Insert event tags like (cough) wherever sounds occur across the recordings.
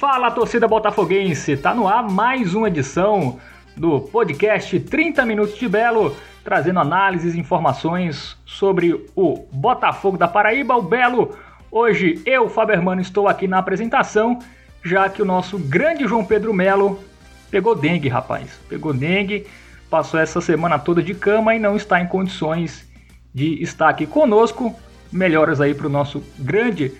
Fala torcida botafoguense, tá no ar mais uma edição do podcast 30 minutos de Belo, trazendo análises e informações sobre o Botafogo da Paraíba, o Belo. Hoje eu, Fabermano, estou aqui na apresentação, já que o nosso grande João Pedro Melo pegou dengue, rapaz. Pegou dengue, passou essa semana toda de cama e não está em condições de estar aqui conosco. Melhoras aí para o nosso grande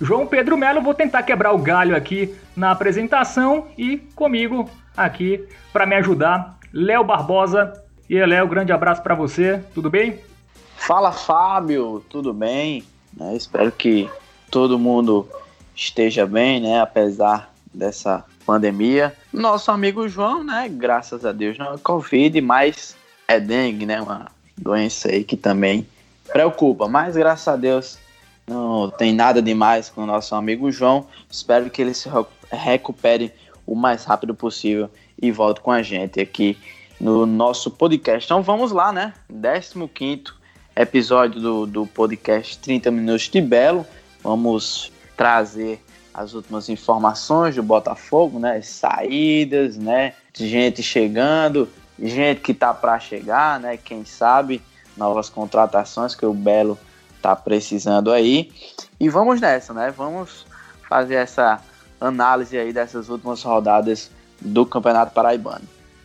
João Pedro Melo. Vou tentar quebrar o galho aqui na apresentação e comigo aqui para me ajudar, Léo Barbosa. E Léo, grande abraço para você. Tudo bem? Fala, Fábio. Tudo bem? Né? Espero que todo mundo esteja bem, né? Apesar dessa pandemia. Nosso amigo João, né? Graças a Deus não é Covid, mas é dengue, né? Uma doença aí que também preocupa. Mas graças a Deus não tem nada demais com o nosso amigo João. Espero que ele se recupere o mais rápido possível e volte com a gente aqui no nosso podcast. Então vamos lá, né? 15 episódio do, do podcast 30 Minutos de Belo. Vamos trazer as últimas informações do Botafogo, né? Saídas, né? Gente chegando, gente que tá para chegar, né? Quem sabe novas contratações que o Belo tá precisando aí. E vamos nessa, né? Vamos fazer essa análise aí dessas últimas rodadas do Campeonato Paraibano.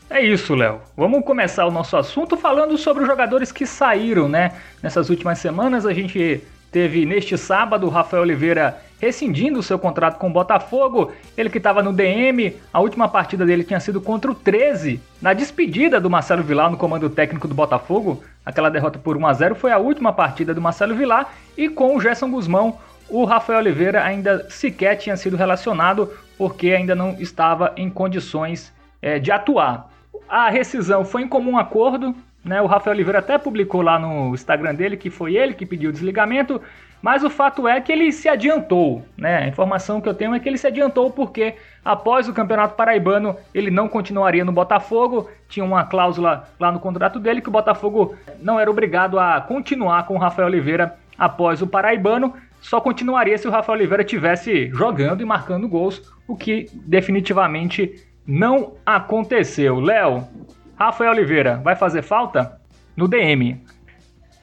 É isso, Léo. Vamos começar o nosso assunto falando sobre os jogadores que saíram, né? Nessas últimas semanas a gente teve neste sábado o Rafael Oliveira rescindindo o seu contrato com o Botafogo. Ele que estava no DM, a última partida dele tinha sido contra o 13, na despedida do Marcelo Vilar no comando técnico do Botafogo. Aquela derrota por 1 a 0 foi a última partida do Marcelo Vilar e com o Gerson Guzmão, o Rafael Oliveira ainda sequer tinha sido relacionado porque ainda não estava em condições é, de atuar. A rescisão foi em comum acordo, né? O Rafael Oliveira até publicou lá no Instagram dele que foi ele que pediu o desligamento, mas o fato é que ele se adiantou, né? A informação que eu tenho é que ele se adiantou porque após o Campeonato Paraibano ele não continuaria no Botafogo, tinha uma cláusula lá no contrato dele que o Botafogo não era obrigado a continuar com o Rafael Oliveira após o Paraibano, só continuaria se o Rafael Oliveira tivesse jogando e marcando gols, o que definitivamente não aconteceu. Léo, Rafael Oliveira vai fazer falta no DM?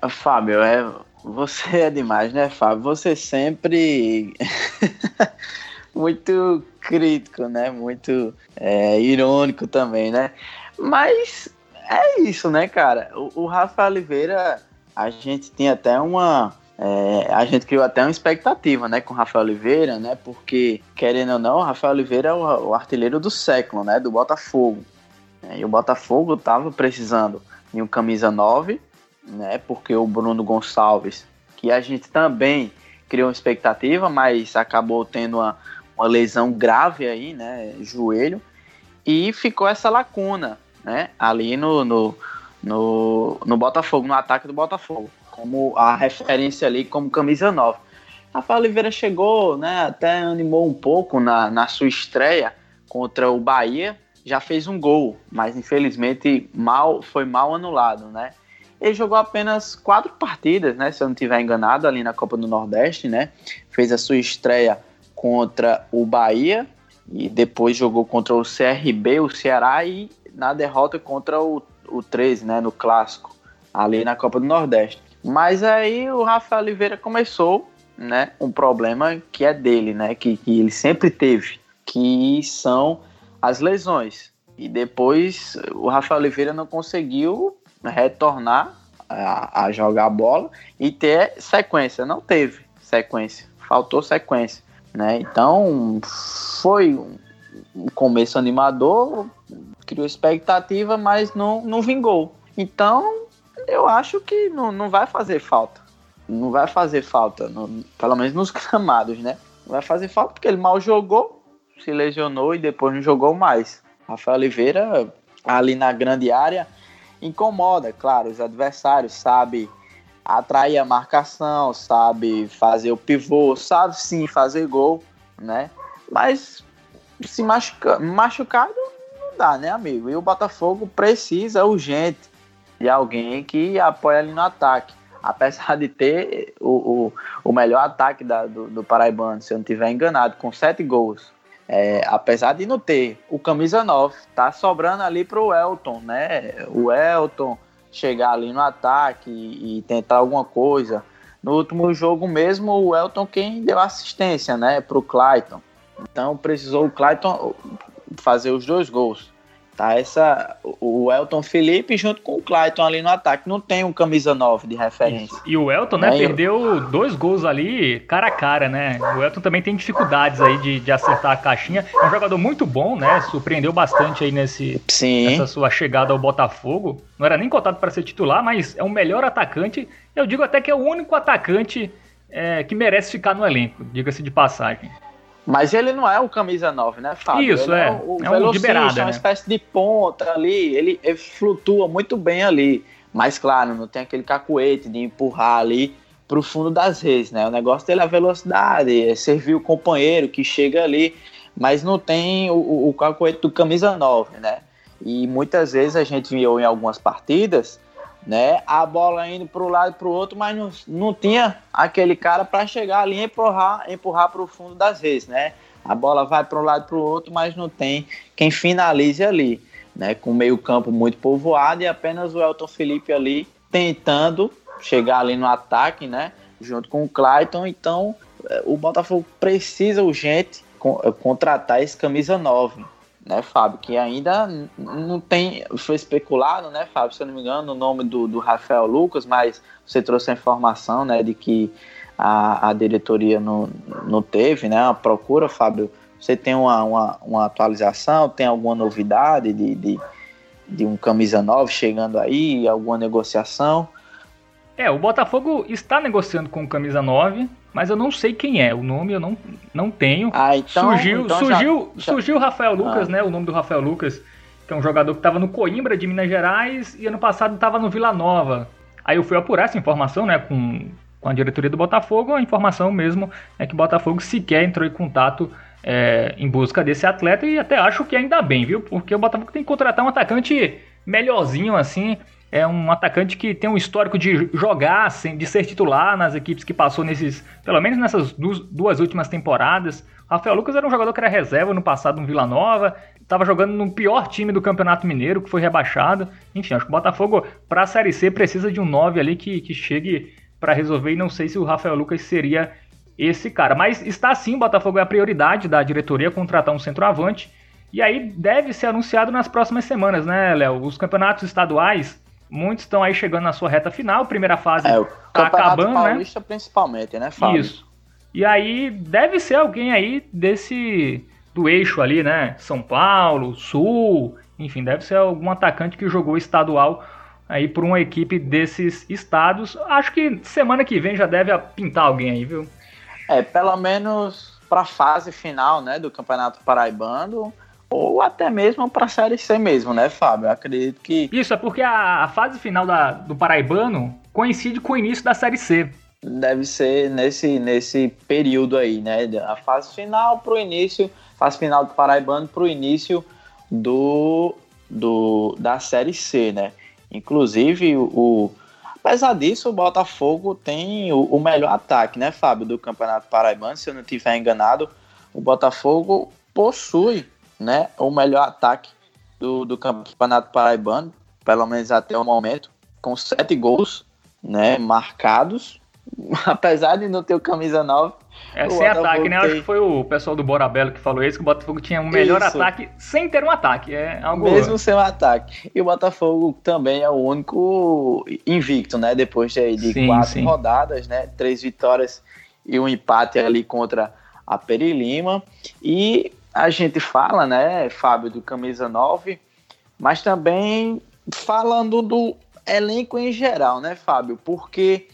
Fábio, é você é demais, né, Fábio? Você sempre (laughs) muito crítico, né? Muito é, irônico também, né? Mas é isso, né, cara? O, o Rafa Oliveira, a gente tinha até uma. É, a gente criou até uma expectativa, né, com o Rafael Oliveira, né? Porque, querendo ou não, o Rafael Oliveira é o, o artilheiro do século, né? Do Botafogo. É, e o Botafogo tava precisando de um camisa 9 né? Porque o Bruno Gonçalves, que a gente também criou uma expectativa, mas acabou tendo uma, uma lesão grave aí, né? Joelho. E ficou essa lacuna, né? Ali no, no, no, no Botafogo, no ataque do Botafogo. Como a referência ali como camisa nova. Rafael Oliveira chegou, né? Até animou um pouco na, na sua estreia contra o Bahia. Já fez um gol, mas infelizmente mal foi mal anulado, né? Ele jogou apenas quatro partidas, né? Se eu não estiver enganado, ali na Copa do Nordeste, né? Fez a sua estreia contra o Bahia e depois jogou contra o CRB, o Ceará e na derrota contra o, o 13, né? No clássico, ali na Copa do Nordeste. Mas aí o Rafael Oliveira começou, né? Um problema que é dele, né? Que, que ele sempre teve, que são as lesões. E depois o Rafael Oliveira não conseguiu retornar a, a jogar bola e ter sequência. Não teve sequência, faltou sequência. Né? Então foi um começo animador, criou expectativa, mas não, não vingou. Então eu acho que não, não vai fazer falta. Não vai fazer falta, no, pelo menos nos (laughs) gramados, né? Não vai fazer falta porque ele mal jogou, se lesionou e depois não jogou mais. Rafael Oliveira ali na grande área incomoda, claro, os adversários, sabe atrair a marcação, sabe fazer o pivô, sabe sim fazer gol, né? Mas se machuca, machucado não dá, né, amigo? E o Botafogo precisa urgente de alguém que apoie ali no ataque. Apesar de ter o, o, o melhor ataque da, do, do Paraibano, se eu não estiver enganado, com sete gols. É, apesar de não ter o camisa 9, tá sobrando ali para o Elton, né? O Elton chegar ali no ataque e, e, tentar alguma coisa. No último jogo mesmo, o Elton quem deu assistência, né, para o Clayton. Então precisou o Clayton fazer os dois gols. Tá essa, o Elton Felipe junto com o Clayton ali no ataque. Não tem um camisa 9 de referência. Isso. E o Elton, né, é, perdeu dois gols ali cara a cara, né? O Elton também tem dificuldades aí de, de acertar a caixinha. É um jogador muito bom, né? Surpreendeu bastante aí nesse, Sim. nessa sua chegada ao Botafogo. Não era nem cotado para ser titular, mas é o melhor atacante. Eu digo até que é o único atacante é, que merece ficar no elenco, diga-se de passagem. Mas ele não é o camisa 9, né, Fábio? Isso, ele é. é o, é um liberado, é uma né? espécie de ponta ali. Ele, ele, flutua muito bem ali. Mas, claro, não tem aquele cacuete de empurrar ali para o fundo das redes, né? O negócio dele é a velocidade, é servir o companheiro que chega ali, mas não tem o, o cacuete do camisa 9, né? E muitas vezes a gente viu em algumas partidas né? A bola indo para um lado e para o outro, mas não, não tinha aquele cara para chegar ali e empurrar, empurrar para o fundo das redes, né? A bola vai para um lado e para o outro, mas não tem quem finalize ali, né? Com meio campo muito povoado e apenas o Elton Felipe ali tentando chegar ali no ataque, né? Junto com o Clayton, então eh, o Botafogo precisa urgente eh, contratar esse camisa 9, né, Fábio? Que ainda não tem. Foi especulado, né, Fábio? Se eu não me engano, o nome do, do Rafael Lucas, mas você trouxe a informação, né, de que a, a diretoria não, não teve, né, a procura, Fábio. Você tem uma, uma, uma atualização, tem alguma novidade de, de, de um camisa 9 chegando aí, alguma negociação? É, o Botafogo está negociando com o camisa 9, mas eu não sei quem é. O nome eu não, não tenho. Ah, então, surgiu, então surgiu, já, surgiu o Rafael Lucas, ah. né? O nome do Rafael Lucas, que é um jogador que estava no Coimbra de Minas Gerais e ano passado estava no Vila Nova. Aí eu fui apurar essa informação, né, com, com a diretoria do Botafogo. A informação mesmo é que o Botafogo sequer entrou em contato é, em busca desse atleta e até acho que ainda bem, viu? Porque o Botafogo tem que contratar um atacante melhorzinho assim é um atacante que tem um histórico de jogar, de ser titular nas equipes que passou nesses, pelo menos nessas duas últimas temporadas. Rafael Lucas era um jogador que era reserva no passado no Vila Nova, estava jogando no pior time do Campeonato Mineiro, que foi rebaixado. Enfim, acho que o Botafogo, para a Série C, precisa de um 9 ali que, que chegue para resolver, e não sei se o Rafael Lucas seria esse cara. Mas está sim, o Botafogo é a prioridade da diretoria contratar um centroavante. E aí deve ser anunciado nas próximas semanas, né, Léo? Os campeonatos estaduais Muitos estão aí chegando na sua reta final, primeira fase é, tá acabando, né? Paulista né? principalmente, né, Fábio? Isso. E aí deve ser alguém aí desse do eixo ali, né? São Paulo, Sul, enfim, deve ser algum atacante que jogou estadual aí por uma equipe desses estados. Acho que semana que vem já deve pintar alguém aí, viu? É, pelo menos para a fase final, né, do Campeonato Paraibano, ou até mesmo para a Série C mesmo, né, Fábio? Eu acredito que. Isso, é porque a, a fase final da, do Paraibano coincide com o início da Série C. Deve ser nesse, nesse período aí, né? A fase final para o início, fase final do Paraibano para o início do, do, da Série C, né? Inclusive, o, apesar disso, o Botafogo tem o, o melhor ataque, né, Fábio, do Campeonato Paraibano. Se eu não estiver enganado, o Botafogo possui né, o melhor ataque do, do Campeonato Paraibano, pelo menos até o momento, com sete gols né, marcados, (laughs) apesar de não ter o camisa 9. É sem ataque, né? Tem... Acho que foi o pessoal do Borabelo que falou isso, que o Botafogo tinha um melhor isso. ataque sem ter um ataque. É algo... Mesmo sem um ataque. E o Botafogo também é o único invicto, né? Depois de, de sim, quatro sim. rodadas, né? Três vitórias e um empate ali contra a Perilima. E a gente fala, né, Fábio, do camisa 9, mas também falando do elenco em geral, né, Fábio? Porque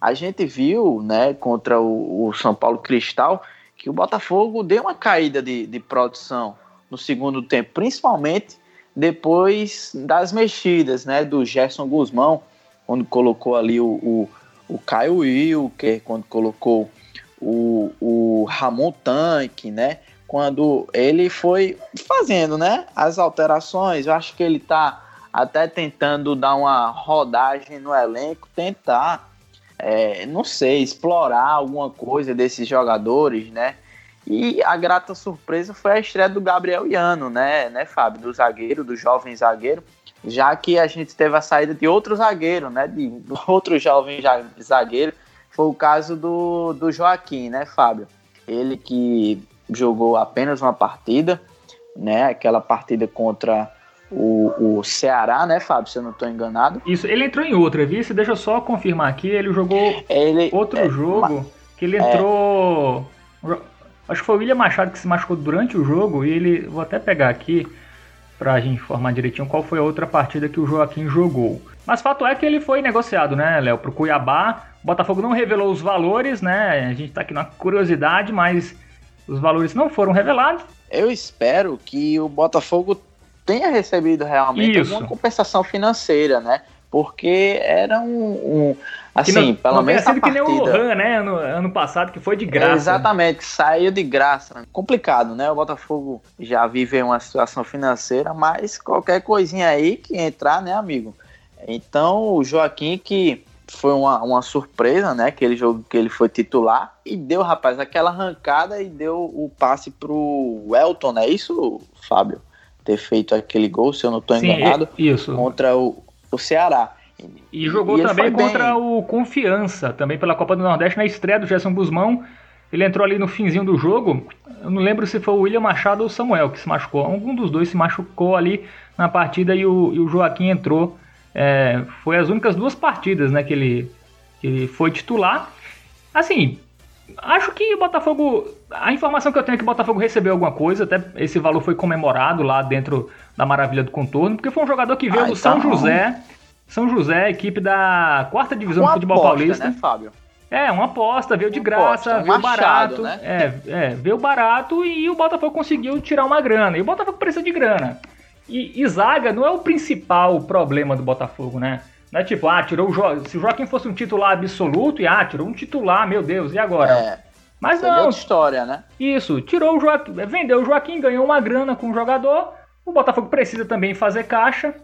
a gente viu, né, contra o, o São Paulo Cristal, que o Botafogo deu uma caída de, de produção no segundo tempo, principalmente depois das mexidas, né, do Gerson Guzmão, quando colocou ali o, o, o Caio Wilker, quando colocou o, o Ramon Tanque, né, quando ele foi fazendo, né, as alterações. Eu acho que ele está até tentando dar uma rodagem no elenco, tentar, é, não sei, explorar alguma coisa desses jogadores, né? E a grata surpresa foi a estreia do Gabriel Iano, né, né, Fábio? Do zagueiro, do jovem zagueiro, já que a gente teve a saída de outro zagueiro, né? De (laughs) outro jovem zagueiro. Foi o caso do, do Joaquim, né, Fábio? Ele que jogou apenas uma partida, né? Aquela partida contra o, o Ceará, né, Fábio? Se eu não estou enganado. Isso, ele entrou em outra, viu? Deixa eu só confirmar aqui. Ele jogou ele, outro é, jogo que ele entrou. É, acho que foi o William Machado que se machucou durante o jogo e ele. Vou até pegar aqui para a gente informar direitinho qual foi a outra partida que o Joaquim jogou. Mas fato é que ele foi negociado, né, Léo, para o Cuiabá. O Botafogo não revelou os valores, né? A gente está aqui na curiosidade, mas os valores não foram revelados. Eu espero que o Botafogo tenha recebido realmente Isso. alguma compensação financeira, né? Porque era um, um assim, não, pelo não menos sido que nem o Lohan, né, ano, ano passado, que foi de graça. É, exatamente, saiu de graça. Complicado, né? O Botafogo já vive uma situação financeira, mas qualquer coisinha aí que entrar, né, amigo? Então, o Joaquim que foi uma, uma surpresa, né? Aquele jogo que ele foi titular e deu, rapaz, aquela arrancada e deu o passe pro Elton, é isso, Fábio? Ter feito aquele gol, se eu não estou enganado, isso. contra o, o Ceará. E jogou e também contra bem. o Confiança, também pela Copa do Nordeste, na estreia do Gerson Guzmão. Ele entrou ali no finzinho do jogo. Eu não lembro se foi o William Machado ou o Samuel que se machucou. Algum dos dois se machucou ali na partida e o, e o Joaquim entrou é, foi as únicas duas partidas né, que, ele, que ele foi titular. Assim, acho que o Botafogo. A informação que eu tenho é que o Botafogo recebeu alguma coisa, até esse valor foi comemorado lá dentro da Maravilha do Contorno, porque foi um jogador que veio ah, do São então. José. São José, equipe da quarta divisão uma do futebol aposta, paulista. Né, Fábio? É, uma aposta, veio de uma graça, aposta, veio barato. Né? É, é, veio barato e o Botafogo conseguiu tirar uma grana. E o Botafogo precisa de grana. E, e, zaga não é o principal problema do Botafogo, né? Não é tipo, ah, tirou o jo Se o Joaquim fosse um titular absoluto, e ah, tirou um titular, meu Deus, e agora? É. Mas não. história, né? Isso, tirou o Joaquim, vendeu o Joaquim, ganhou uma grana com o jogador. O Botafogo precisa também fazer caixa.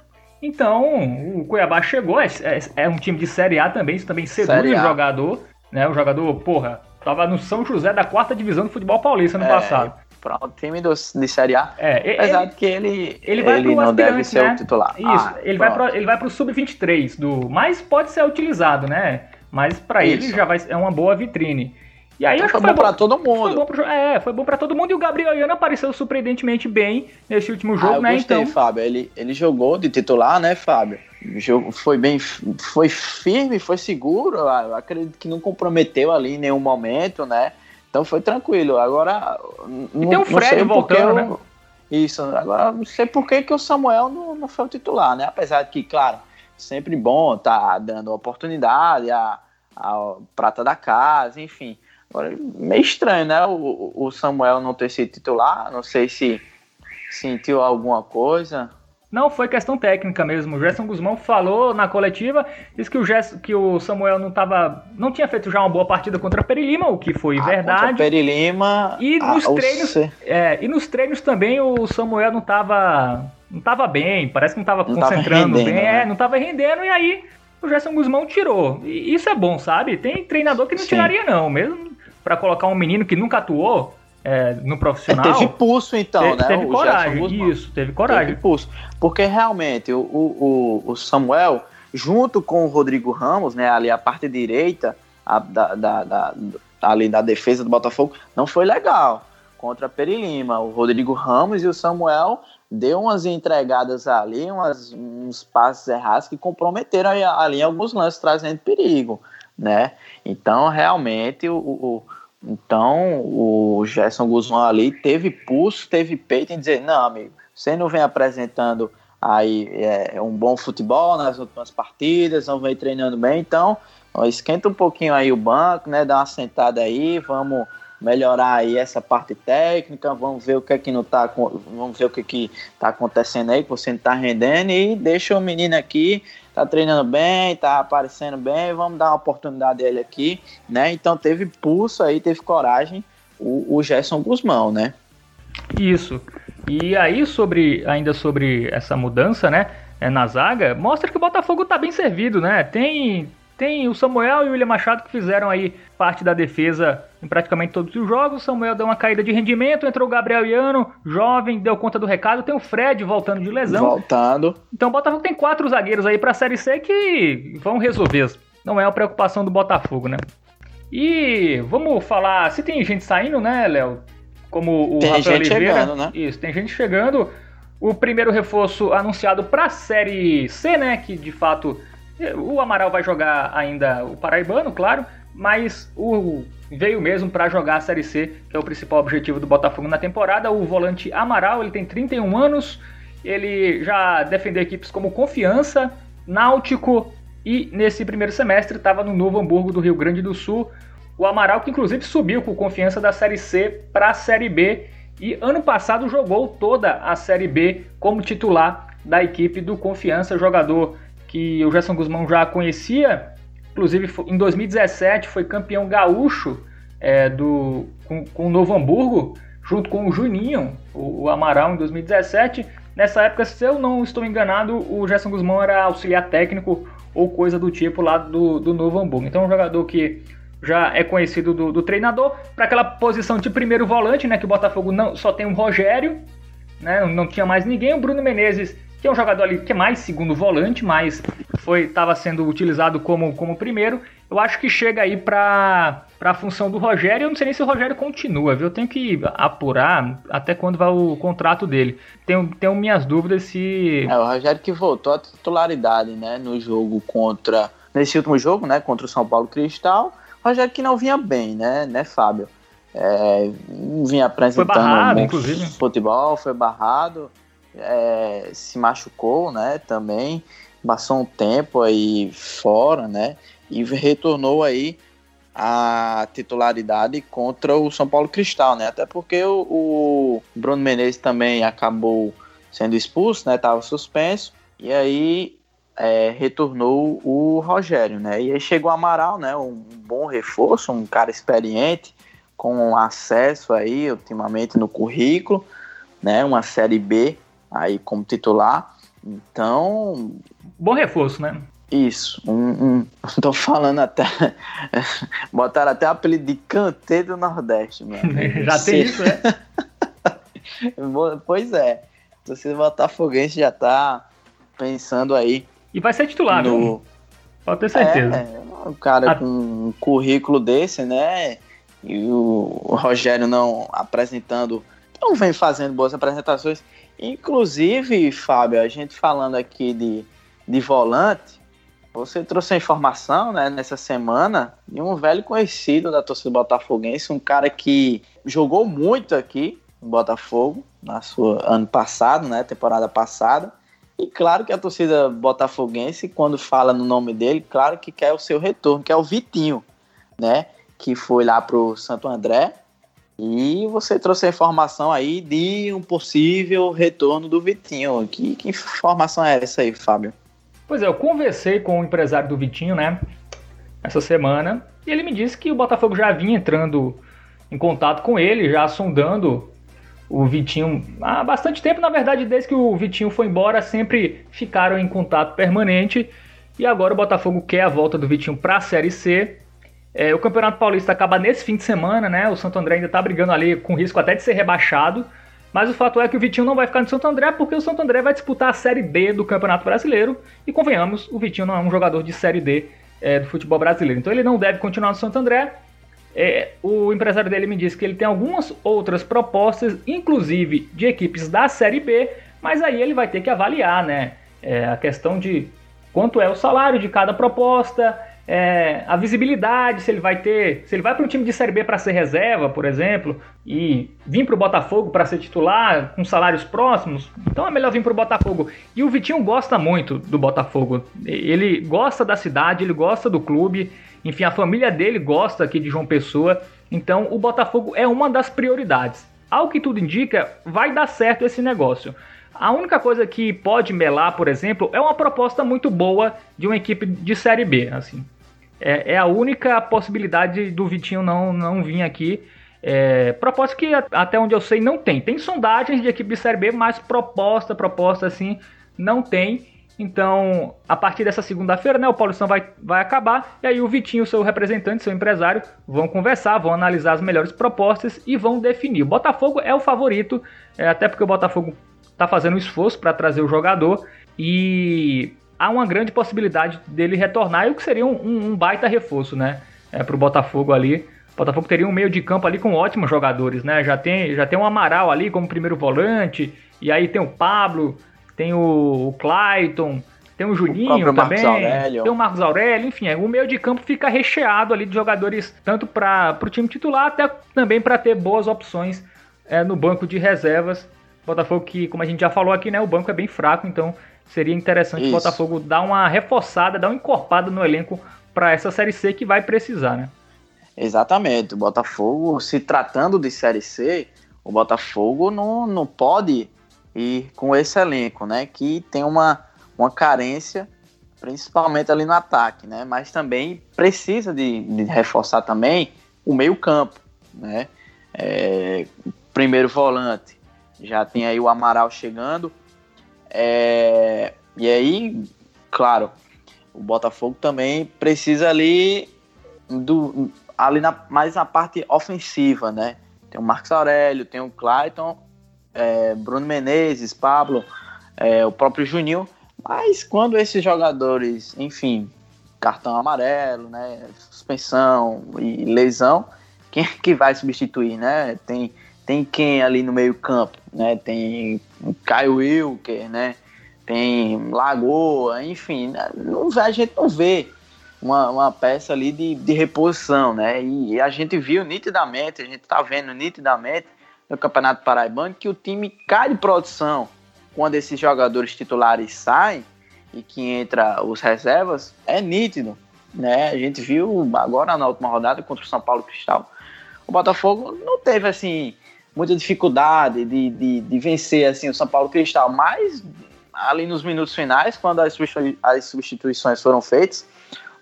Então, o Cuiabá chegou, é, é, é um time de Série A também, isso também seduz o jogador. Né? O jogador, porra, tava no São José da quarta divisão do futebol paulista no é, passado para o time do, de Série A. É, apesar de que ele, ele, vai ele não deve ser né? o titular. Isso, ah, ele, vai pro, ele vai para o Sub-23, do, mas pode ser utilizado, né? Mas para ele já vai é uma boa vitrine. E aí então foi, foi bom para todo mundo. Foi bom pro, é, foi bom para todo mundo e o Gabriel Iano apareceu surpreendentemente bem nesse último jogo, ah, eu né? Gostei, então, Fábio. Ele, ele jogou de titular, né, Fábio? O jogo foi bem, foi firme, foi seguro. Eu acredito que não comprometeu ali em nenhum momento, né? Então foi tranquilo. Agora. E tem o Fred voltando, né? Isso. Agora não sei por que, que o Samuel não, não foi o titular, né? Apesar de que, claro, sempre bom tá dando oportunidade, a, a prata da casa, enfim. Agora, meio estranho, né? O, o Samuel não ter sido titular. Não sei se sentiu alguma coisa. Não, foi questão técnica mesmo. O Gerson Guzmão falou na coletiva, disse que o, Gerson, que o Samuel não tava, não tinha feito já uma boa partida contra a Perilima, o que foi ah, verdade. Perilima. E ah, nos treinos, é, e nos treinos também o Samuel não tava, não tava bem, parece que não tava não concentrando tava bem, né? é, não tava rendendo e aí o Gerson Guzmão tirou. E isso é bom, sabe? Tem treinador que não Sim. tiraria não, mesmo para colocar um menino que nunca atuou, é, no profissional. É, teve pulso, então, teve, né? Teve o coragem, isso, teve coragem. Teve pulso. Porque realmente o, o, o, Samuel, junto com o Rodrigo Ramos, né, ali a parte direita a, da, da, da, ali da defesa do Botafogo, não foi legal contra a Perilima. O Rodrigo Ramos e o Samuel deu umas entregadas ali, umas, uns passos errados que comprometeram ali alguns lances, trazendo perigo, né? Então, realmente, o, o então, o Gerson Guzmão ali teve pulso, teve peito em dizer: não, amigo, você não vem apresentando aí é, um bom futebol nas últimas partidas, não vem treinando bem, então ó, esquenta um pouquinho aí o banco, né? Dá uma sentada aí, vamos melhorar aí essa parte técnica, vamos ver o que é que não tá, vamos ver o que é que tá acontecendo aí, que você não tá rendendo e deixa o menino aqui tá treinando bem, tá aparecendo bem, vamos dar uma oportunidade a ele aqui, né? Então teve pulso aí, teve coragem o, o Gerson Guzmão, né? Isso. E aí sobre ainda sobre essa mudança, né, é, na zaga, mostra que o Botafogo tá bem servido, né? Tem tem o Samuel e o William Machado que fizeram aí parte da defesa em praticamente todos os jogos. O Samuel deu uma caída de rendimento, entrou o Gabriel Iano, jovem, deu conta do recado. Tem o Fred voltando de lesão. Voltando. Então o Botafogo tem quatro zagueiros aí para a Série C que vão resolver. Não é uma preocupação do Botafogo, né? E vamos falar, se tem gente saindo, né, Léo? Como o tem Rafael gente Oliveira. chegando, né? Isso, tem gente chegando. O primeiro reforço anunciado para a Série C, né, que de fato o Amaral vai jogar ainda o Paraibano, claro, mas o veio mesmo para jogar a Série C, que é o principal objetivo do Botafogo na temporada. O volante Amaral, ele tem 31 anos, ele já defendeu equipes como Confiança, Náutico e nesse primeiro semestre estava no Novo Hamburgo do Rio Grande do Sul. O Amaral que inclusive subiu com Confiança da Série C para a Série B e ano passado jogou toda a Série B como titular da equipe do Confiança, jogador que o Gerson Guzmão já conhecia, inclusive em 2017 foi campeão gaúcho é, do, com, com, o Novo Hamburgo, junto com o Juninho, o, o, Amaral, em 2017. Nessa época, se eu não estou enganado, o Gerson Guzmão era auxiliar técnico ou coisa do tipo lá do, do Novo Hamburgo. Então, um jogador que já é conhecido do, do treinador, para aquela posição de primeiro volante, né, que o Botafogo não, só tem o Rogério, né, não tinha mais ninguém, o Bruno Menezes que é um jogador ali que é mais segundo volante, mas foi estava sendo utilizado como, como primeiro. Eu acho que chega aí para a função do Rogério. Eu não sei nem se o Rogério continua, viu? Eu tenho que apurar até quando vai o contrato dele. Tenho, tenho minhas dúvidas se. É, o Rogério que voltou à titularidade, né? No jogo contra. Nesse último jogo, né? Contra o São Paulo Cristal. Rogério que não vinha bem, né, né Fábio? É, vinha apresentando foi barrado, um inclusive. futebol, foi barrado é, se machucou, né, também, passou um tempo aí fora, né, e retornou aí a titularidade contra o São Paulo Cristal, né, até porque o, o Bruno Menezes também acabou sendo expulso, né, estava suspenso, e aí é, retornou o Rogério, né, e aí chegou o Amaral, né, um bom reforço, um cara experiente, com acesso aí ultimamente no currículo, né, uma Série B aí como titular. Então. Bom reforço, né? Isso. Um, um, (laughs) tô falando até. (laughs) botaram até o apelido de Cantê do Nordeste, mano. (laughs) já tem isso, né? pois é. Você Botafoguense já tá pensando aí. E vai ser titular, no... Viu? Pode ter certeza. É, um cara a... com um currículo desse, né? E o Rogério não apresentando. Não vem fazendo boas apresentações. Inclusive, Fábio, a gente falando aqui de, de volante, você trouxe a informação né, nessa semana de um velho conhecido da torcida botafoguense, um cara que jogou muito aqui no Botafogo, na sua ano passado, né, temporada passada. E claro que a torcida botafoguense, quando fala no nome dele, claro que quer o seu retorno, que é o Vitinho, né, que foi lá pro Santo André e você trouxe a informação aí de um possível retorno do Vitinho. Que, que informação é essa aí, Fábio? Pois é, eu conversei com o empresário do Vitinho, né, essa semana, e ele me disse que o Botafogo já vinha entrando em contato com ele, já sondando o Vitinho há bastante tempo, na verdade, desde que o Vitinho foi embora, sempre ficaram em contato permanente. E agora o Botafogo quer a volta do Vitinho para a Série C. É, o Campeonato Paulista acaba nesse fim de semana, né? O Santo André ainda tá brigando ali com risco até de ser rebaixado. Mas o fato é que o Vitinho não vai ficar no Santo André porque o Santo André vai disputar a Série D do Campeonato Brasileiro. E convenhamos, o Vitinho não é um jogador de Série D é, do futebol brasileiro. Então ele não deve continuar no Santo André. É, o empresário dele me disse que ele tem algumas outras propostas, inclusive de equipes da Série B. Mas aí ele vai ter que avaliar, né? É, a questão de quanto é o salário de cada proposta é, a visibilidade, se ele vai ter, se ele vai para um time de Série B para ser reserva, por exemplo, e vir para o Botafogo para ser titular com salários próximos, então é melhor vir para o Botafogo. E o Vitinho gosta muito do Botafogo, ele gosta da cidade, ele gosta do clube, enfim, a família dele gosta aqui de João Pessoa, então o Botafogo é uma das prioridades. Ao que tudo indica, vai dar certo esse negócio. A única coisa que pode melar, por exemplo, é uma proposta muito boa de uma equipe de Série B, assim. É, é a única possibilidade do Vitinho não, não vir aqui. É, proposta que até onde eu sei não tem. Tem sondagens de equipe de Série B, mas proposta, proposta assim, não tem. Então, a partir dessa segunda-feira, né, o Paulistão vai, vai acabar e aí o Vitinho, seu representante, seu empresário, vão conversar, vão analisar as melhores propostas e vão definir. O Botafogo é o favorito, é, até porque o Botafogo está fazendo um esforço para trazer o jogador e há uma grande possibilidade dele retornar, e o que seria um, um, um baita reforço, né, é, para o Botafogo ali. O Botafogo teria um meio de campo ali com ótimos jogadores, né? Já tem, já tem um Amaral ali como primeiro volante, e aí tem o Pablo, tem o, o Clayton, tem o Juninho o também, tem o Marcos Aurélio, enfim, é, o meio de campo fica recheado ali de jogadores, tanto para o time titular, até também para ter boas opções é, no banco de reservas. Botafogo que, como a gente já falou aqui, né, o banco é bem fraco, então seria interessante o Botafogo dar uma reforçada, dar uma encorpada no elenco para essa Série C que vai precisar, né? Exatamente, o Botafogo, se tratando de Série C, o Botafogo não, não pode ir com esse elenco, né? Que tem uma, uma carência, principalmente ali no ataque, né? Mas também precisa de, de reforçar também o meio campo, né? É, primeiro volante, já tem aí o Amaral chegando, é, e aí, claro, o Botafogo também precisa ali do ali na, mais na parte ofensiva, né? Tem o Marcos Aurélio, tem o Clayton, é, Bruno Menezes, Pablo, é, o próprio Juninho. Mas quando esses jogadores, enfim, cartão amarelo, né, suspensão e lesão, quem é que vai substituir, né? Tem, tem quem ali no meio campo, né? Tem Caio Wilker, né? Tem Lagoa, enfim, né? não, a gente não vê uma, uma peça ali de, de reposição, né? E, a gente viu nitidamente, a gente tá vendo nitidamente no Campeonato Paraibano que o time cai de produção quando esses jogadores titulares saem e que entra os reservas, é nítido, né? A gente viu agora na última rodada contra o São Paulo Cristal, o Botafogo não teve assim muita dificuldade de, de, de vencer assim o São Paulo Cristal, mas ali nos minutos finais, quando as substituições foram feitas,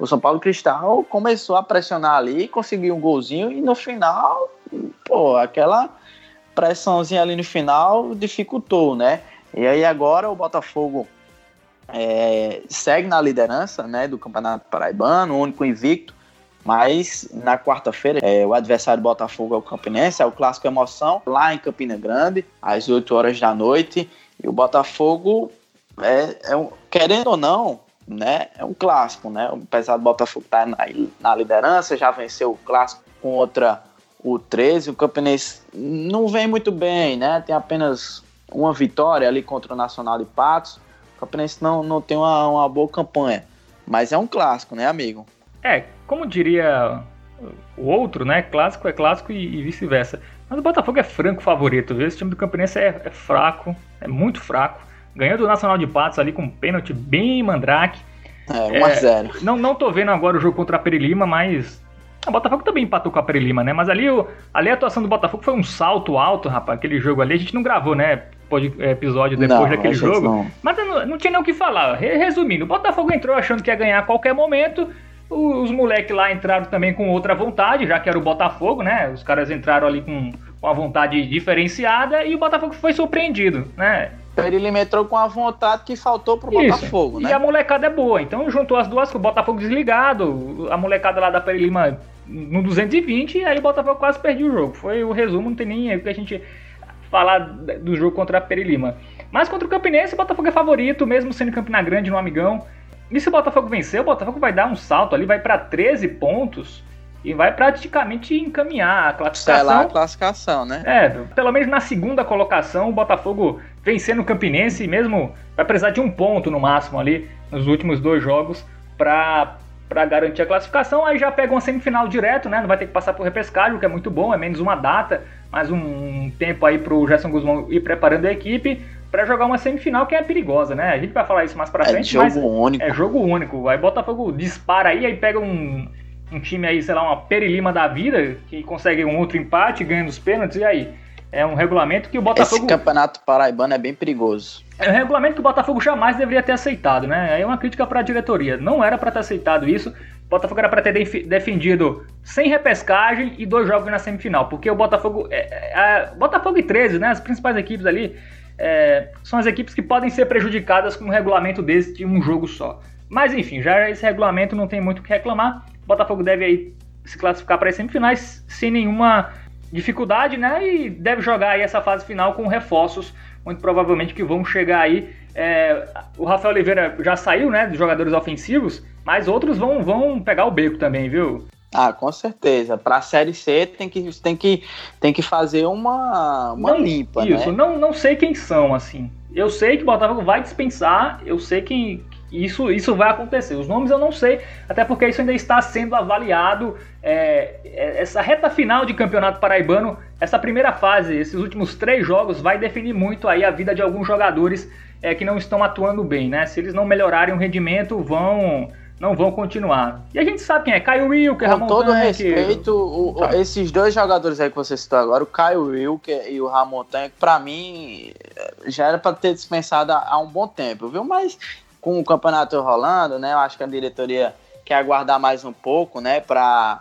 o São Paulo Cristal começou a pressionar ali, conseguiu um golzinho e no final, pô, aquela pressãozinha ali no final dificultou, né? E aí agora o Botafogo é, segue na liderança né, do Campeonato Paraibano, o único invicto, mas na quarta-feira é, o adversário do Botafogo é o Campinense, é o Clássico Emoção, lá em Campina Grande, às 8 horas da noite. E o Botafogo, é, é um, querendo ou não, né, é um clássico, né? Apesar do Botafogo estar tá na, na liderança, já venceu o clássico com outra o 13, o Campinense não vem muito bem, né? Tem apenas uma vitória ali contra o Nacional de Patos. O Campinense não, não tem uma, uma boa campanha. Mas é um clássico, né, amigo? É, como diria o outro, né? Clássico é clássico e, e vice-versa. Mas o Botafogo é franco favorito, viu? Esse time do Campinense é, é, fraco, é muito fraco. Ganhou do Nacional de Patos ali com um pênalti bem mandrake. É, 1x0. É, não, não tô vendo agora o jogo contra a Perilima, mas o Botafogo também empatou com a Perelima, né? Mas ali, ali a atuação do Botafogo foi um salto alto, rapaz. Aquele jogo ali, a gente não gravou, né? É, episódio depois não, daquele jogo. Não. Mas não, não, tinha nem o que falar. Resumindo, o Botafogo entrou achando que ia ganhar a qualquer momento. Os moleques lá entraram também com outra vontade, já que era o Botafogo, né? Os caras entraram ali com uma vontade diferenciada e o Botafogo foi surpreendido, né? Ele entrou com a vontade que faltou pro Isso. Botafogo, né? E a molecada é boa. Então juntou as duas com o Botafogo desligado, a molecada lá da Perilima no 220 e aí o Botafogo quase perdeu o jogo. Foi o resumo, não tem nem o que a gente falar do jogo contra a Perilima. Mas contra o Campinense, o Botafogo é favorito, mesmo sendo Campina Grande no Amigão. E se o Botafogo vencer, o Botafogo vai dar um salto ali, vai para 13 pontos e vai praticamente encaminhar a classificação. lá a classificação, né? É, pelo menos na segunda colocação, o Botafogo vencendo o Campinense, mesmo vai precisar de um ponto no máximo ali nos últimos dois jogos para para garantir a classificação, aí já pega uma semifinal direto, né? Não vai ter que passar por repescagem, o que é muito bom, é menos uma data, mais um tempo aí para o Gerson Guzmão ir preparando a equipe para jogar uma semifinal que é perigosa, né? A gente vai falar isso mais para é frente, jogo mas único. é jogo único. Aí Botafogo dispara aí, aí pega um, um time aí, sei lá, uma perilima da vida, que consegue um outro empate, ganha os pênaltis, e aí? É um regulamento que o Botafogo. Esse campeonato paraibano é bem perigoso. É um regulamento que o Botafogo jamais deveria ter aceitado, né? Aí é uma crítica para a diretoria. Não era para ter aceitado isso. O Botafogo era para ter defendido sem repescagem e dois jogos na semifinal. Porque o Botafogo. É, é, é Botafogo e 13, né? As principais equipes ali. é, são as equipes que podem ser prejudicadas com um regulamento desse de um jogo só. Mas enfim, já esse regulamento não tem muito o que reclamar. O Botafogo deve aí se classificar para as semifinais sem nenhuma dificuldade, né? E deve jogar aí essa fase final com reforços, muito provavelmente que vão chegar aí. É, o Rafael Oliveira já saiu, né, dos jogadores ofensivos, mas outros vão, vão pegar o beco também, viu? Ah, com certeza. Para a Série C tem que, tem que, tem que fazer uma, uma não, limpa, Isso, né? não, não sei quem são, assim. Eu sei que o Botafogo vai dispensar, eu sei que isso, isso vai acontecer. Os nomes eu não sei, até porque isso ainda está sendo avaliado. É, é, essa reta final de campeonato paraibano, essa primeira fase, esses últimos três jogos, vai definir muito aí a vida de alguns jogadores é, que não estão atuando bem, né? Se eles não melhorarem o rendimento, vão não vão continuar. E a gente sabe quem é, Caio Wilker, Com Ramon todo Tanque, respeito, o- o- esses dois jogadores aí que você citou agora, o Caio Wilker e o Ramon Tanque, pra mim, já era pra ter dispensado há há um bom tempo, viu? Mas com o campeonato rolando, né, eu acho que a diretoria quer aguardar mais um pouco, né, pra...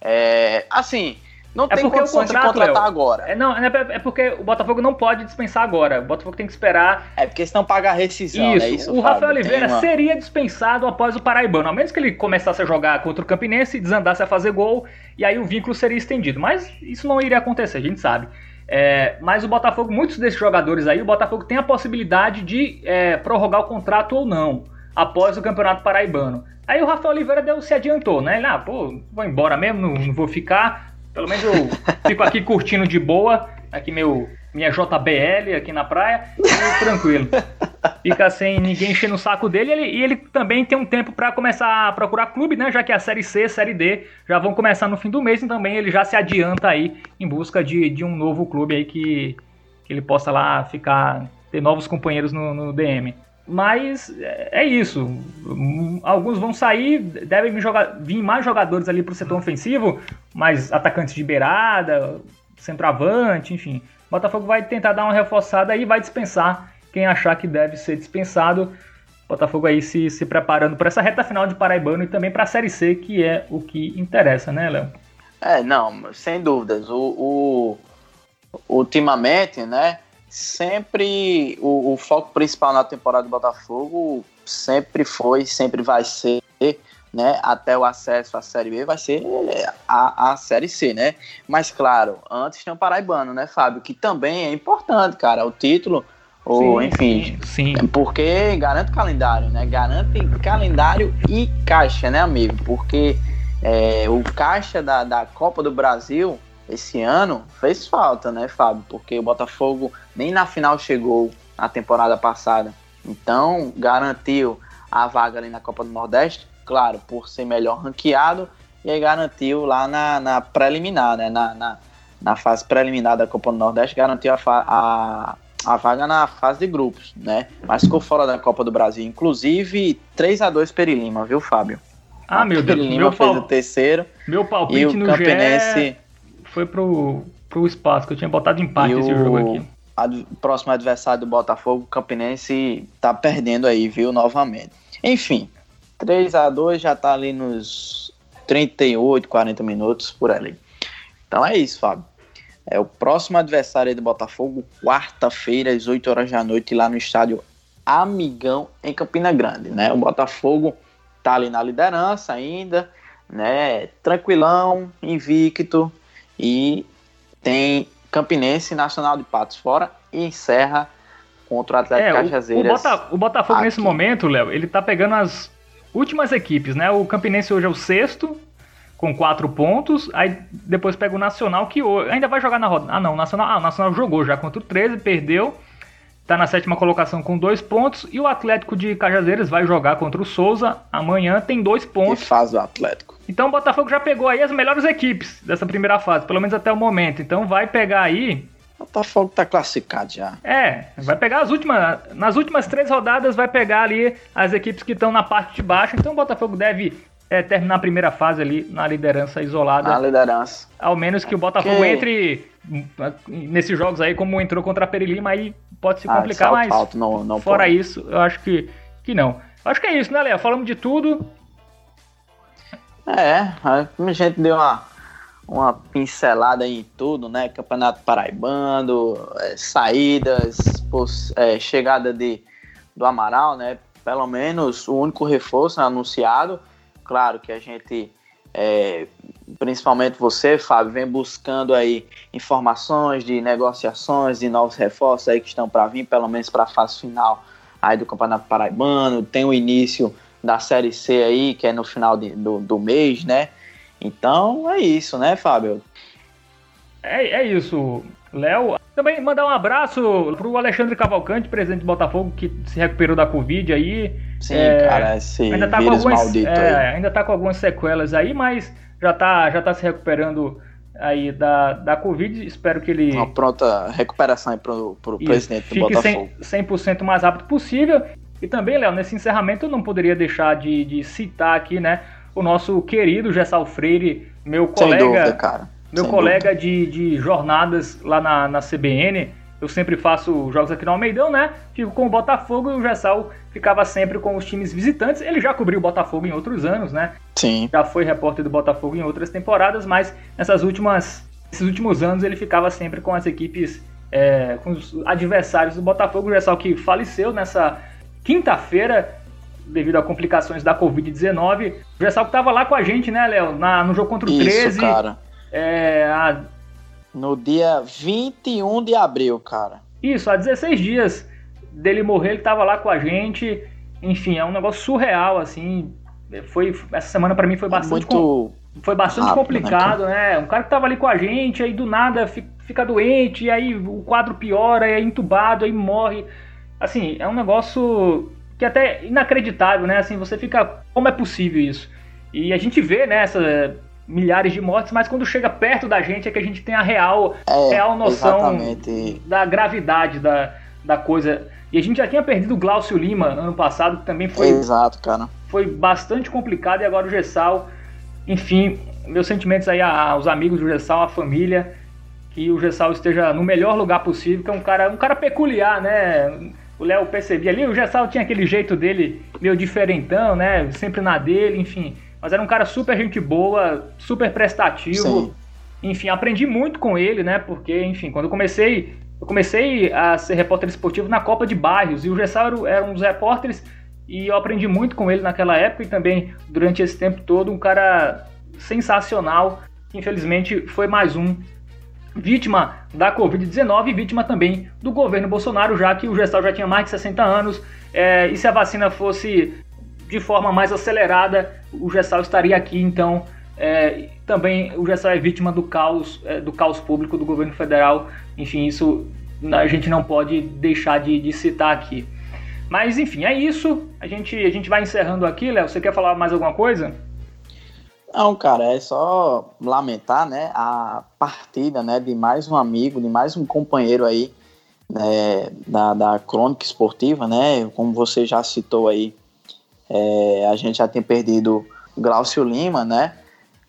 é, assim, não É tem condições de contrato, contratar Léo, agora. É, não, é, é porque o Botafogo não pode dispensar agora. O Botafogo tem que esperar É porque senão paga a rescisão, Isso, né? Isso, o Fábio, Rafael Oliveira uma- seria dispensado após o Paraibano, a menos que ele começasse a jogar contra o Campinense, desandasse a fazer gol, e aí o vínculo seria estendido. Mas isso não iria acontecer, a gente sabe. É, mas o Botafogo, muitos desses jogadores aí, o Botafogo tem a possibilidade de é, prorrogar o contrato ou não, após o Campeonato Paraibano. Aí o Rafael Oliveira deu, se adiantou, né? Ele, ah, pô, vou embora mesmo, não, não vou ficar. Pelo menos eu fico aqui curtindo de boa, aqui meu minha JBL aqui na praia, tranquilo. (laughs) Fica sem ninguém enchendo o saco dele. E ele, e ele também tem um tempo para começar a procurar clube, né? Já que a Série C, Série D já vão começar no fim do mês, e também ele já se adianta aí em busca de, de um novo clube aí que, que ele possa lá ficar, ter novos companheiros no, no DM. Mas é é isso. Alguns vão sair, devem vir, jogar, vir mais jogadores ali pro setor ofensivo, mais atacantes de beirada, centroavante, enfim. O Botafogo vai tentar dar uma reforçada e vai dispensar quem achar que deve ser dispensado. Botafogo aí se, se preparando para essa reta final de Paraibano e também para a Série C, que é o que interessa, né, Léo? É, não, sem dúvidas. O, o- ultimamente, né? Sempre o, o foco principal na temporada do Botafogo sempre foi, sempre vai ser, né? Até o acesso à Série B vai ser a, a Série C, né? Mas claro, antes tem o Paraibano, né, Fábio? Que também é importante, cara. O título, ou Sim, enfim, Sim. porque garante calendário, né? Garante calendário e caixa, né, amigo? Porque é, o caixa da, da Copa do Brasil esse ano fez falta, né, Fábio? Porque o Botafogo nem na final chegou na temporada passada. Então, garantiu a vaga ali na Copa do Nordeste, claro, por ser melhor ranqueado, e aí garantiu lá na, na preliminar, né? Na, na, na fase preliminar da Copa do Nordeste, garantiu a, a, a vaga na fase de grupos, né? Mas ficou fora da Copa do Brasil. Inclusive, 3 a 2 Perilima, viu, Fábio? Ah, meu Deus. Perilima Meu, fez o pal, terceiro meu e palpite o no Campinense, GE foi pro, pro espaço, que eu tinha botado empate E esse o- jogo aqui. ad- próximo adversário do Botafogo, o Campinense, tá perdendo aí, viu, novamente. Enfim, 3 a 2 já tá ali nos 38, 40 minutos por ali. Então é isso, Fábio. É o próximo adversário do Botafogo, quarta-feira, às 8 horas da noite, lá no estádio Amigão, em Campina Grande, né? O Botafogo tá ali na liderança ainda, né? Tranquilão, invicto e tem Campinense Nacional de Patos fora e encerra contra o Atlético É, o, o, Cajazeiras. Bota- o Botafogo aqui. nesse momento, Léo, ele tá pegando as últimas equipes, né? O Campinense hoje é o sexto, com quatro pontos. Aí depois pega o Nacional, que ainda vai jogar na roda. Ah, não, o Nacional, ah, o Nacional jogou já contra o 13, perdeu. Tá na sétima colocação com dois pontos. E o Atlético de Cajazeiras vai jogar contra o Souza amanhã, tem dois que pontos. faz o Atlético. Então o Botafogo já pegou aí as melhores equipes dessa primeira fase, pelo menos até o momento. Então vai pegar aí O Botafogo tá classificado já. é, vai pegar as últimas. Nas últimas três rodadas, vai pegar ali as equipes que estão na parte de baixo. Então o Botafogo deve é, terminar a primeira fase ali na liderança isolada. Na liderança. Ao menos que o Botafogo Que- entre hum, nesses jogos aí, como entrou contra a Perilima, aí pode se Ah, complicar, salto mas alto não, não fora pode. isso, eu acho que, que não. Acho que é isso, né, Léo? Falamos de tudo. É, a gente deu uma, uma pincelada em tudo, né? Campeonato Paraibano, é, saídas, é, chegada de, do Amaral, né? Pelo menos o único reforço anunciado. Claro que a gente, é, principalmente você, Fábio, vem buscando aí informações de negociações, de novos reforços aí que estão para vir, pelo menos para a fase final aí do Campeonato Paraibano. Tem o início da Série C aí, que é no final de, do, do mês, né? Então é isso, né, Fábio? É, é isso, Léo. Também mandar um abraço pro Alexandre Cavalcante, presidente do Botafogo, que se recuperou da Covid aí. Sim, é, cara, esse ainda tá vírus com algumas, maldito é. Ainda tá com algumas sequelas aí, mas já tá, já tá se recuperando aí da, da Covid. Espero que ele. Uma pronta recuperação aí pro, pro Isso, presidente do Botafogo. 100%, 100% mais rápido possível. E também, Léo, nesse encerramento eu não poderia deixar de, de citar aqui, né, o nosso querido Gessal Freire, meu colega, dúvida, cara. Meu Sem colega de, de jornadas lá na, na CBN. Eu sempre faço jogos aqui no Almeidão, né? Fico com o Botafogo e o Gessal ficava sempre com os times visitantes. Ele já cobriu o Botafogo em outros anos, né? Sim. Já foi repórter do Botafogo em outras temporadas, mas nessas últimas, esses últimos anos ele ficava sempre com as equipes, é, com os adversários do Botafogo. O Gessal que faleceu nessa quinta-feira devido a complicações da Covid-19. O Gessal que estava lá com a gente, né, Léo? No jogo contra o Isso, 13. cara. É, a... No dia 21 de abril, cara. Isso, há 16 dias dele morrer, ele estava lá com a gente. Enfim, é um negócio surreal, assim. Foi, essa semana para mim foi bastante, Muito com... foi bastante rápido, né, complicado, né, né, Um cara que tava ali com a gente, aí do nada fica doente, e aí o quadro piora, aí é entubado, aí morre. Assim, é um negócio que é até inacreditável, né? Assim, você fica, como é possível isso? E a gente vê, né, essa, milhares de mortes, mas quando chega perto da gente é que a gente tem a real, é, real noção exatamente. da gravidade da, da coisa. E a gente já tinha perdido o Glaucio Lima no ano passado, que também foi, Exato, cara. foi bastante complicado, e agora o Gessal, enfim, meus sentimentos aí aos amigos do Gessal, à família, que o Gessal esteja no melhor lugar possível, que é um cara, um cara peculiar, né? o Léo percebia ali, o Gessal tinha aquele jeito dele meio diferentão, né? Sempre na dele, enfim. Mas era um cara super gente boa, super prestativo. Sim. Enfim, aprendi muito com ele, né? Porque, enfim, quando eu comecei, eu comecei a ser repórter esportivo na Copa de Bairros e o Gessal era, um dos repórteres e eu aprendi muito com ele naquela época e também durante esse tempo todo, um cara sensacional. Infelizmente foi mais um vítima da Covid-19 e vítima também do governo Bolsonaro, já que o gestal já tinha mais de 60 anos é, e se a vacina fosse de forma mais acelerada, o gestal estaria aqui, então é, também o gestal é vítima do caos, é, do caos público do governo federal, enfim, isso a gente não pode deixar de, de citar aqui. Mas enfim, é isso. A gente, a gente vai encerrando aqui, Léo. Você quer falar mais alguma coisa? Não, cara, é só lamentar, né, a partida, né, de mais um amigo, de mais um companheiro aí, né, da, da crônica esportiva, né, como você já citou aí, é, a gente já tem perdido Glaucio Lima, né,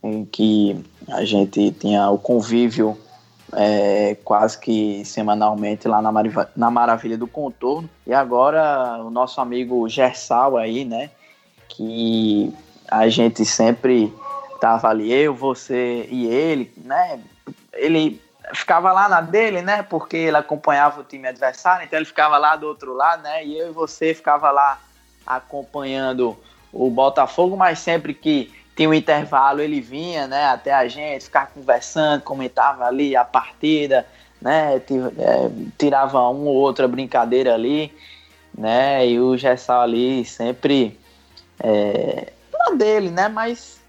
em que a gente tinha o convívio é, quase que semanalmente lá na, na Maravilha do Contorno, e agora o nosso amigo Gersal aí, né, que a gente sempre tava ali eu, você e ele, né? Ele ficava lá na dele, né? Porque ele acompanhava o time adversário, então ele ficava lá do outro lado, né? E eu e você ficava lá acompanhando o Botafogo, mas sempre que tinha um intervalo ele vinha, né? Até a gente, ficava conversando, comentava ali a partida, né? É, tirava uma ou outra brincadeira ali, né? E o Gessal ali sempre é, na dele, né? Mas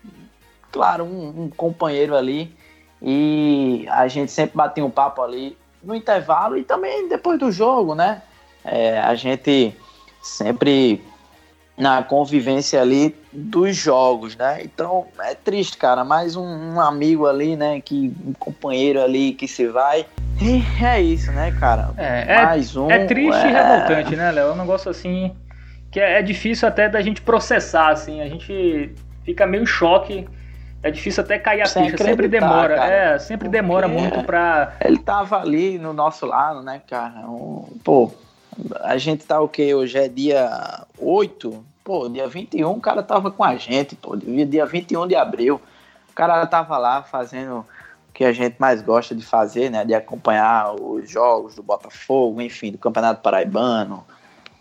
claro, um, um companheiro ali. E a gente sempre batia um papo ali no intervalo e também depois do jogo, né? É, a gente sempre na convivência ali dos jogos, né? Então é triste, cara. Mais um, um, amigo ali, né? Que um companheiro ali que se vai. E é isso, né, cara? É, é Mais um. É triste é... e revoltante, né, Léo? É um negócio assim que é, é difícil até da gente processar, assim. A gente fica meio em choque é difícil até cair a ficha, sempre demora. Cara, é, sempre demora muito pra. Ele tava ali no nosso lado, né, cara? Um, pô, a gente tá o que? Hoje é dia 8. Pô, dia 21 o cara tava com a gente, pô. Dia 21 de abril. O cara tava lá fazendo que a gente mais gosta de fazer, né? De acompanhar os jogos do Botafogo, enfim, do Campeonato Paraibano.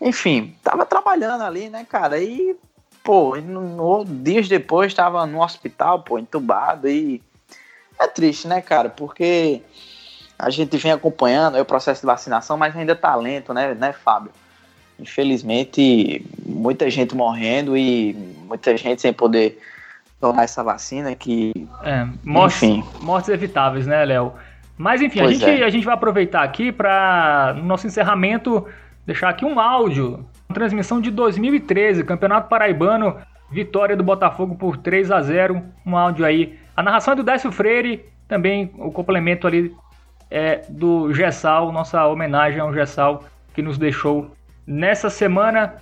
Enfim, tava trabalhando ali, né, cara? E, pô, no, no, dias depois tava no hospital, pô, entubado e é triste, né, cara? Porque a gente vem acompanhando o processo de vacinação, mas ainda tá lento, né, né, Fábio? Infelizmente, muita gente morrendo e muita gente sem poder tomar essa vacina que. É, mortes, enfim. mortes evitáveis, né, Léo? Mas enfim, a gente, é. a gente vai aproveitar aqui para, no nosso encerramento, deixar aqui um áudio. Uma transmissão de 2013, Campeonato Paraibano, vitória do Botafogo por 3 a 0 Um áudio aí. A narração é do Décio Freire, também o complemento ali é do Gessal, nossa homenagem ao Gessal que nos deixou nessa semana.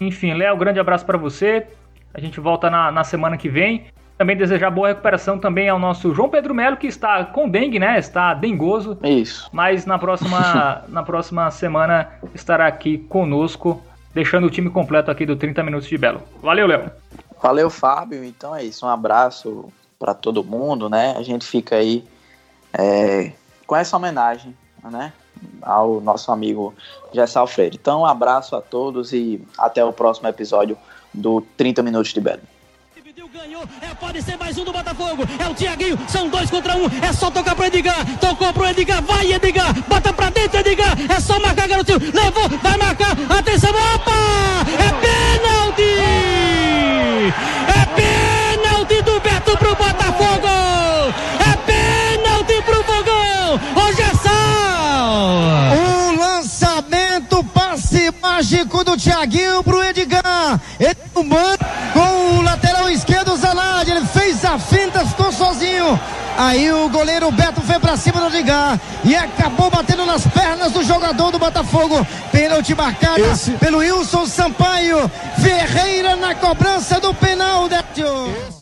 Enfim, Léo, grande abraço para você. A gente volta na, na semana que vem. Também desejar boa recuperação também ao nosso João Pedro Melo, que está com dengue, né? Está dengoso. Isso. Mas na próxima, (laughs) na próxima semana estará aqui conosco, deixando o time completo aqui do 30 Minutos de Belo. Valeu, Léo. Valeu, Fábio. Então é isso. Um abraço para todo mundo, né? A gente fica aí é, com essa homenagem, né? Ao nosso amigo Gessal Freire. Então, um abraço a todos e até o próximo episódio do 30 Minutos de Belo. Ganhou, é, pode ser mais um do Botafogo. É o são dois contra um. É só tocar pro Edgar. Tocou pro Edgar, vai Edgar. Bota pra dentro, Edgar. É só marcar, garotinho. Levou, vai marcar. Atenção, opa! É pênalti! É pênalti do Beto pro Botafogo! Mágico do Tiaguinho pro Edgar. Ele com o lateral esquerdo Zanardi, ele fez a finta, ficou sozinho. Aí o goleiro Beto foi para cima do Edgar e acabou batendo nas pernas do jogador do Botafogo. Pênalti marcada Esse... pelo Wilson Sampaio. Ferreira na cobrança do penal.